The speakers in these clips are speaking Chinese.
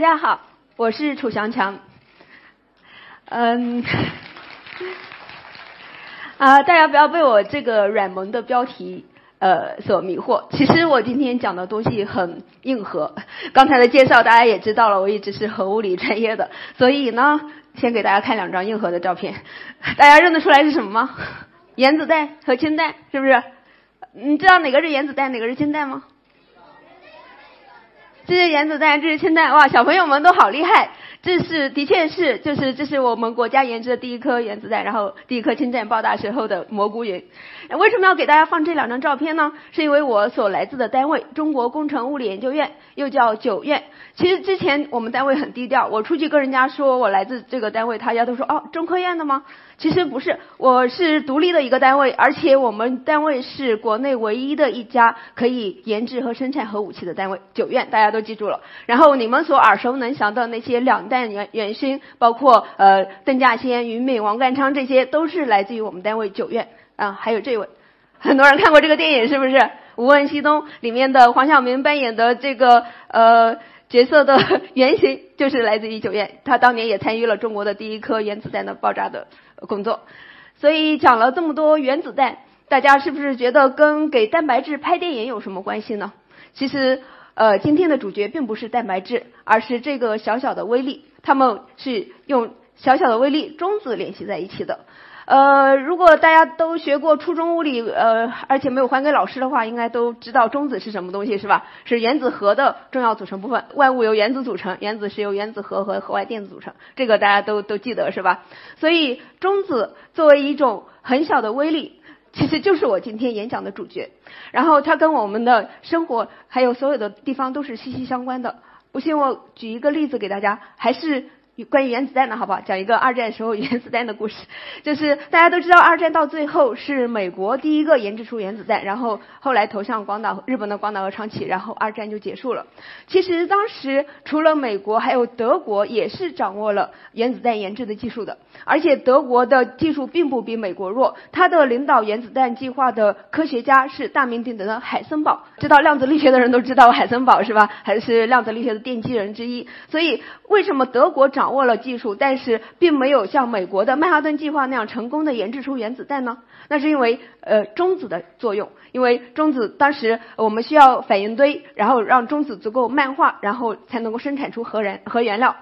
大家好，我是楚祥强。嗯，啊，大家不要被我这个软萌的标题呃所迷惑。其实我今天讲的东西很硬核。刚才的介绍大家也知道了，我一直是核物理专业的，所以呢，先给大家看两张硬核的照片。大家认得出来是什么吗？原子弹和氢弹，是不是？你知道哪个是原子弹，哪个是氢弹吗？这是原子弹，这是氢弹，哇，小朋友们都好厉害。这是的确是，就是这是我们国家研制的第一颗原子弹，然后第一颗氢弹爆炸时候的蘑菇云。为什么要给大家放这两张照片呢？是因为我所来自的单位中国工程物理研究院，又叫九院。其实之前我们单位很低调，我出去跟人家说我来自这个单位，大家都说哦，中科院的吗？其实不是，我是独立的一个单位，而且我们单位是国内唯一的一家可以研制和生产核武器的单位。九院大家都记住了。然后你们所耳熟能详的那些两弹元元勋，包括呃邓稼先、俞敏、王淦昌，这些都是来自于我们单位九院啊。还有这位，很多人看过这个电影是不是？《无问西东》里面的黄晓明扮演的这个呃。角色的原型就是来自于九院，他当年也参与了中国的第一颗原子弹的爆炸的工作。所以讲了这么多原子弹，大家是不是觉得跟给蛋白质拍电影有什么关系呢？其实，呃，今天的主角并不是蛋白质，而是这个小小的微粒，它们是用小小的微粒中子联系在一起的。呃，如果大家都学过初中物理，呃，而且没有还给老师的话，应该都知道中子是什么东西，是吧？是原子核的重要组成部分。万物由原子组成，原子是由原子核和核外电子组成，这个大家都都记得是吧？所以中子作为一种很小的微粒，其实就是我今天演讲的主角。然后它跟我们的生活还有所有的地方都是息息相关的。不信我举一个例子给大家，还是。关于原子弹的好不好？讲一个二战时候原子弹的故事，就是大家都知道，二战到最后是美国第一个研制出原子弹，然后后来投向广岛，日本的广岛和长崎，然后二战就结束了。其实当时除了美国，还有德国也是掌握了原子弹研制的技术的，而且德国的技术并不比美国弱。他的领导原子弹计划的科学家是大名鼎鼎的海森堡，知道量子力学的人都知道海森堡是吧？还是量子力学的奠基人之一。所以为什么德国掌掌握了技术，但是并没有像美国的曼哈顿计划那样成功的研制出原子弹呢？那是因为呃中子的作用，因为中子当时我们需要反应堆，然后让中子足够漫化，然后才能够生产出核燃核原料。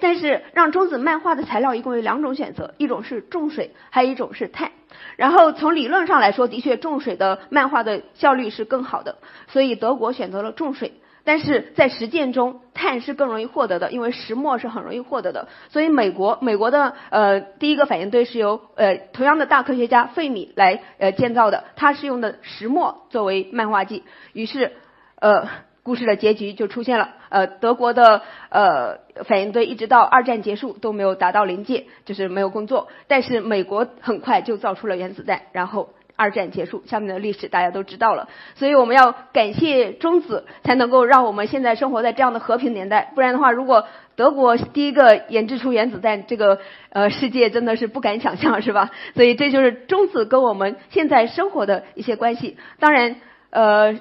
但是让中子漫化的材料一共有两种选择，一种是重水，还有一种是碳。然后从理论上来说，的确重水的漫化的效率是更好的，所以德国选择了重水。但是在实践中，碳是更容易获得的，因为石墨是很容易获得的。所以美国美国的呃第一个反应堆是由呃同样的大科学家费米来呃建造的，他是用的石墨作为漫化剂。于是呃故事的结局就出现了，呃德国的呃反应堆一直到二战结束都没有达到临界，就是没有工作。但是美国很快就造出了原子弹，然后。二战结束，下面的历史大家都知道了，所以我们要感谢中子，才能够让我们现在生活在这样的和平年代。不然的话，如果德国第一个研制出原子弹，这个呃世界真的是不敢想象，是吧？所以这就是中子跟我们现在生活的一些关系。当然，呃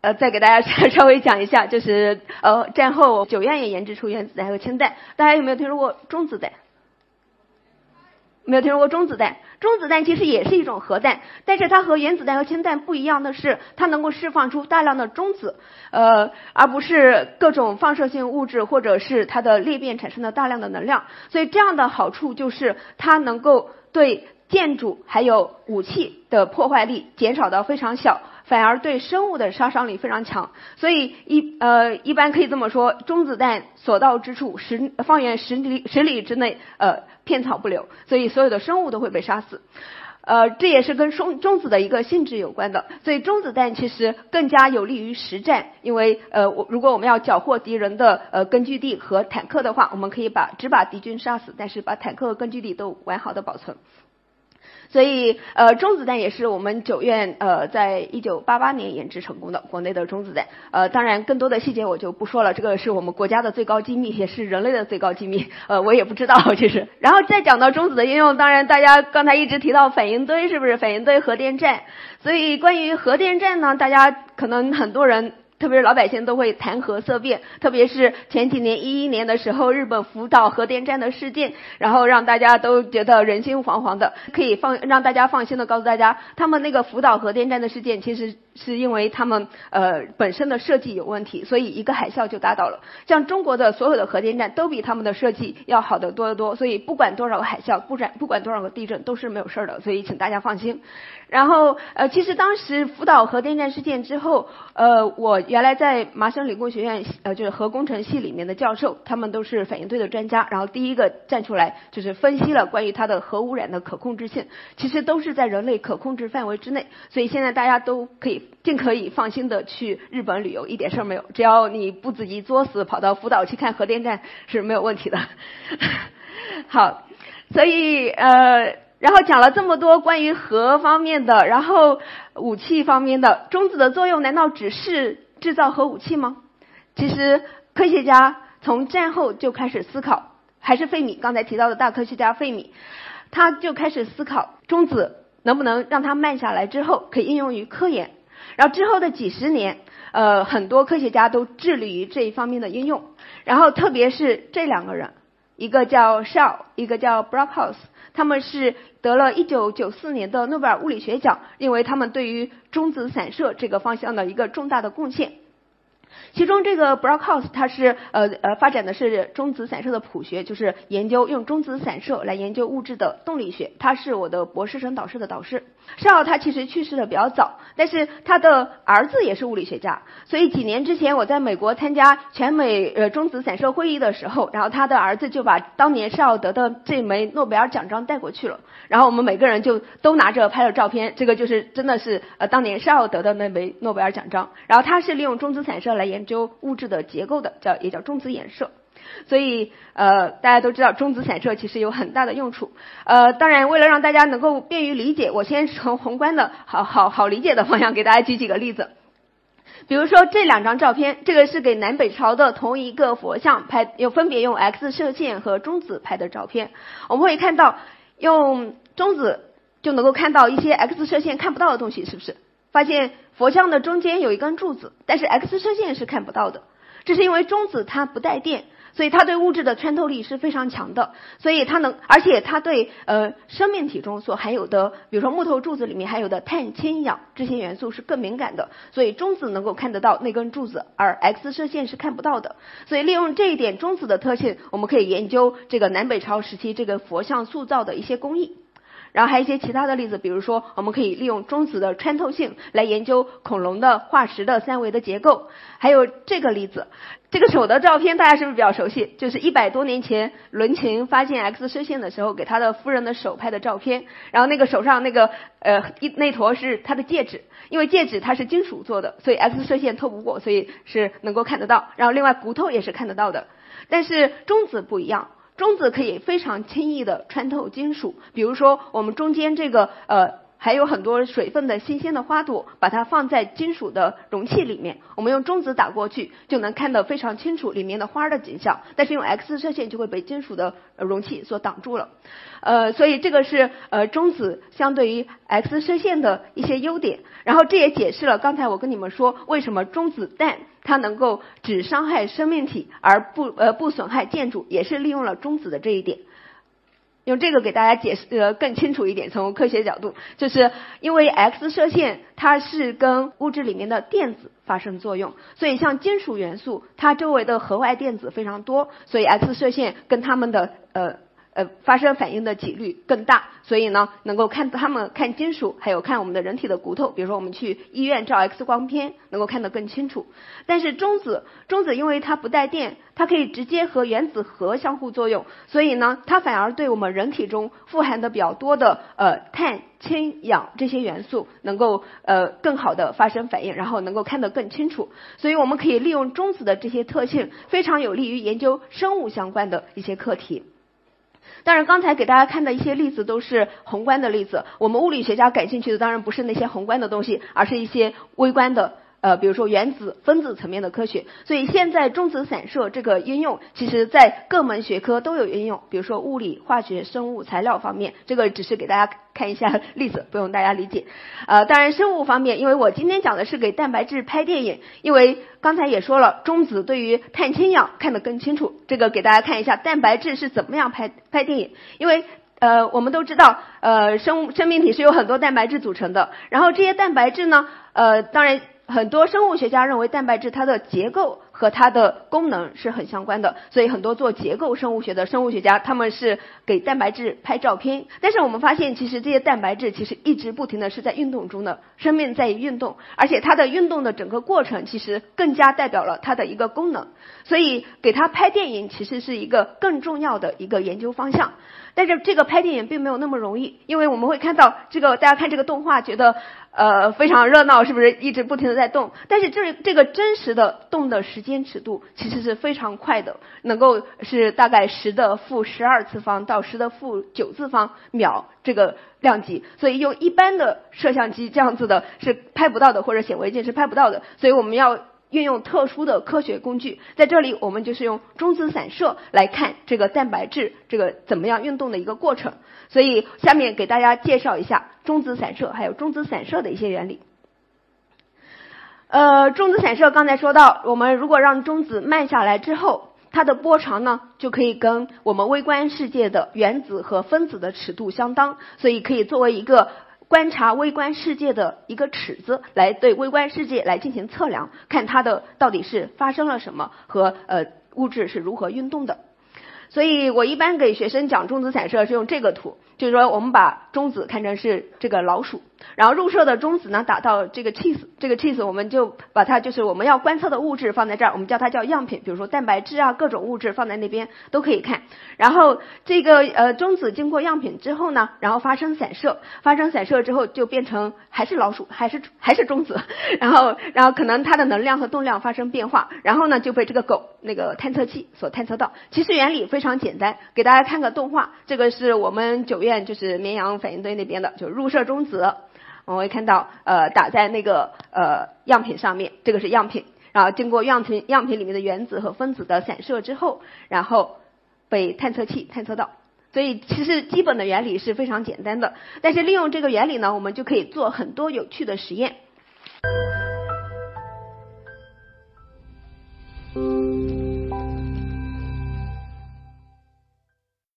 呃，再给大家稍微讲一下，就是呃战后九院也研制出原子弹和氢弹，大家有没有听说过中子弹？没有听说过中子弹，中子弹其实也是一种核弹，但是它和原子弹和氢弹不一样的是，它能够释放出大量的中子，呃，而不是各种放射性物质或者是它的裂变产生的大量的能量。所以这样的好处就是它能够对建筑还有武器的破坏力减少到非常小。反而对生物的杀伤力非常强，所以一呃一般可以这么说，中子弹所到之处，十方圆十里十里之内，呃片草不留，所以所有的生物都会被杀死。呃，这也是跟中中子的一个性质有关的，所以中子弹其实更加有利于实战，因为呃，我如果我们要缴获敌人的呃根据地和坦克的话，我们可以把只把敌军杀死，但是把坦克和根据地都完好的保存。所以，呃，中子弹也是我们九院呃，在一九八八年研制成功的国内的中子弹。呃，当然，更多的细节我就不说了，这个是我们国家的最高机密，也是人类的最高机密。呃，我也不知道，其实。然后再讲到中子的应用，当然大家刚才一直提到反应堆，是不是反应堆核电站？所以关于核电站呢，大家可能很多人。特别是老百姓都会谈核色变，特别是前几年一一年的时候，日本福岛核电站的事件，然后让大家都觉得人心惶惶的。可以放让大家放心的告诉大家，他们那个福岛核电站的事件，其实是因为他们呃本身的设计有问题，所以一个海啸就打倒了。像中国的所有的核电站都比他们的设计要好得多得多，所以不管多少个海啸，不管不管多少个地震都是没有事儿的，所以请大家放心。然后呃，其实当时福岛核电站事件之后，呃，我原来在麻省理工学院呃就是核工程系里面的教授，他们都是反应堆的专家，然后第一个站出来就是分析了关于它的核污染的可控制性，其实都是在人类可控制范围之内，所以现在大家都可以尽可以放心的去日本旅游，一点事儿没有，只要你不自己作死跑到福岛去看核电站是没有问题的。好，所以呃。然后讲了这么多关于核方面的，然后武器方面的，中子的作用难道只是制造核武器吗？其实科学家从战后就开始思考，还是费米刚才提到的大科学家费米，他就开始思考中子能不能让它慢下来之后可以应用于科研。然后之后的几十年，呃，很多科学家都致力于这一方面的应用。然后特别是这两个人，一个叫肖一个叫 Brockhaus。他们是得了一九九四年的诺贝尔物理学奖，因为他们对于中子散射这个方向的一个重大的贡献。其中这个 Brockhaus 他是呃呃发展的是中子散射的谱学，就是研究用中子散射来研究物质的动力学。他是我的博士生导师的导师。邵他其实去世的比较早，但是他的儿子也是物理学家，所以几年之前我在美国参加全美呃中子散射会议的时候，然后他的儿子就把当年邵得的这枚诺贝尔奖章带过去了，然后我们每个人就都拿着拍了照片，这个就是真的是呃当年邵得的那枚诺贝尔奖章，然后他是利用中子散射来来研究物质的结构的，叫也叫中子衍射。所以，呃，大家都知道中子散射其实有很大的用处。呃，当然，为了让大家能够便于理解，我先从宏观的好好好理解的方向给大家举几个例子。比如说这两张照片，这个是给南北朝的同一个佛像拍，又分别用 X 射线和中子拍的照片。我们会看到，用中子就能够看到一些 X 射线看不到的东西，是不是？发现佛像的中间有一根柱子，但是 X 射线是看不到的。这是因为中子它不带电。所以它对物质的穿透力是非常强的，所以它能，而且它对呃生命体中所含有的，比如说木头柱子里面含有的碳、氢、氧这些元素是更敏感的，所以中子能够看得到那根柱子，而 X 射线是看不到的。所以利用这一点中子的特性，我们可以研究这个南北朝时期这个佛像塑造的一些工艺。然后还有一些其他的例子，比如说我们可以利用中子的穿透性来研究恐龙的化石的三维的结构。还有这个例子，这个手的照片大家是不是比较熟悉？就是一百多年前伦琴发现 X 射线的时候，给他的夫人的手拍的照片。然后那个手上那个呃一那坨是他的戒指，因为戒指它是金属做的，所以 X 射线透不过，所以是能够看得到。然后另外骨头也是看得到的，但是中子不一样。中子可以非常轻易的穿透金属，比如说我们中间这个呃还有很多水分的新鲜的花朵，把它放在金属的容器里面，我们用中子打过去就能看得非常清楚里面的花的景象，但是用 X 射线就会被金属的容器所挡住了。呃，所以这个是呃中子相对于 X 射线的一些优点，然后这也解释了刚才我跟你们说为什么中子弹它能够只伤害生命体而不呃不损害建筑，也是利用了中子的这一点。用这个给大家解释呃更清楚一点，从科学角度，就是因为 X 射线它是跟物质里面的电子发生作用，所以像金属元素它周围的核外电子非常多，所以 X 射线跟它们的呃。呃，发生反应的几率更大，所以呢，能够看他们看金属，还有看我们的人体的骨头，比如说我们去医院照 X 光片，能够看得更清楚。但是中子，中子因为它不带电，它可以直接和原子核相互作用，所以呢，它反而对我们人体中富含的比较多的呃碳、氢、氧这些元素，能够呃更好的发生反应，然后能够看得更清楚。所以我们可以利用中子的这些特性，非常有利于研究生物相关的一些课题。当然，刚才给大家看的一些例子都是宏观的例子。我们物理学家感兴趣的当然不是那些宏观的东西，而是一些微观的。呃，比如说原子、分子层面的科学，所以现在中子散射这个应用，其实在各门学科都有应用。比如说物理、化学、生物、材料方面，这个只是给大家看一下 例子，不用大家理解。呃，当然生物方面，因为我今天讲的是给蛋白质拍电影，因为刚才也说了，中子对于碳氢氧看得更清楚。这个给大家看一下蛋白质是怎么样拍拍电影，因为呃，我们都知道，呃，生物生命体是由很多蛋白质组成的，然后这些蛋白质呢，呃，当然。很多生物学家认为蛋白质它的结构和它的功能是很相关的，所以很多做结构生物学的生物学家他们是给蛋白质拍照片。但是我们发现，其实这些蛋白质其实一直不停的是在运动中的，生命在于运动，而且它的运动的整个过程其实更加代表了它的一个功能。所以给它拍电影其实是一个更重要的一个研究方向。但是这个拍电影并没有那么容易，因为我们会看到这个大家看这个动画觉得。呃，非常热闹，是不是一直不停的在动？但是这这个真实的动的时间尺度其实是非常快的，能够是大概十的负十二次方到十的负九次方秒这个量级，所以用一般的摄像机这样子的是拍不到的，或者显微镜是拍不到的，所以我们要。运用特殊的科学工具，在这里我们就是用中子散射来看这个蛋白质这个怎么样运动的一个过程。所以下面给大家介绍一下中子散射还有中子散射的一些原理。呃，中子散射刚才说到，我们如果让中子慢下来之后，它的波长呢就可以跟我们微观世界的原子和分子的尺度相当，所以可以作为一个。观察微观世界的一个尺子，来对微观世界来进行测量，看它的到底是发生了什么和呃物质是如何运动的。所以我一般给学生讲中子散射是用这个图。就是说，我们把中子看成是这个老鼠，然后入射的中子呢打到这个 cheese，这个 cheese 我们就把它就是我们要观测的物质放在这儿，我们叫它叫样品，比如说蛋白质啊，各种物质放在那边都可以看。然后这个呃中子经过样品之后呢，然后发生散射，发生散射之后就变成还是老鼠，还是还是中子，然后然后可能它的能量和动量发生变化，然后呢就被这个狗那个探测器所探测到。其实原理非常简单，给大家看个动画，这个是我们九院。就是绵阳反应堆那边的，就入射中子，我们会看到呃打在那个呃样品上面，这个是样品，然后经过样品样品里面的原子和分子的散射之后，然后被探测器探测到，所以其实基本的原理是非常简单的，但是利用这个原理呢，我们就可以做很多有趣的实验。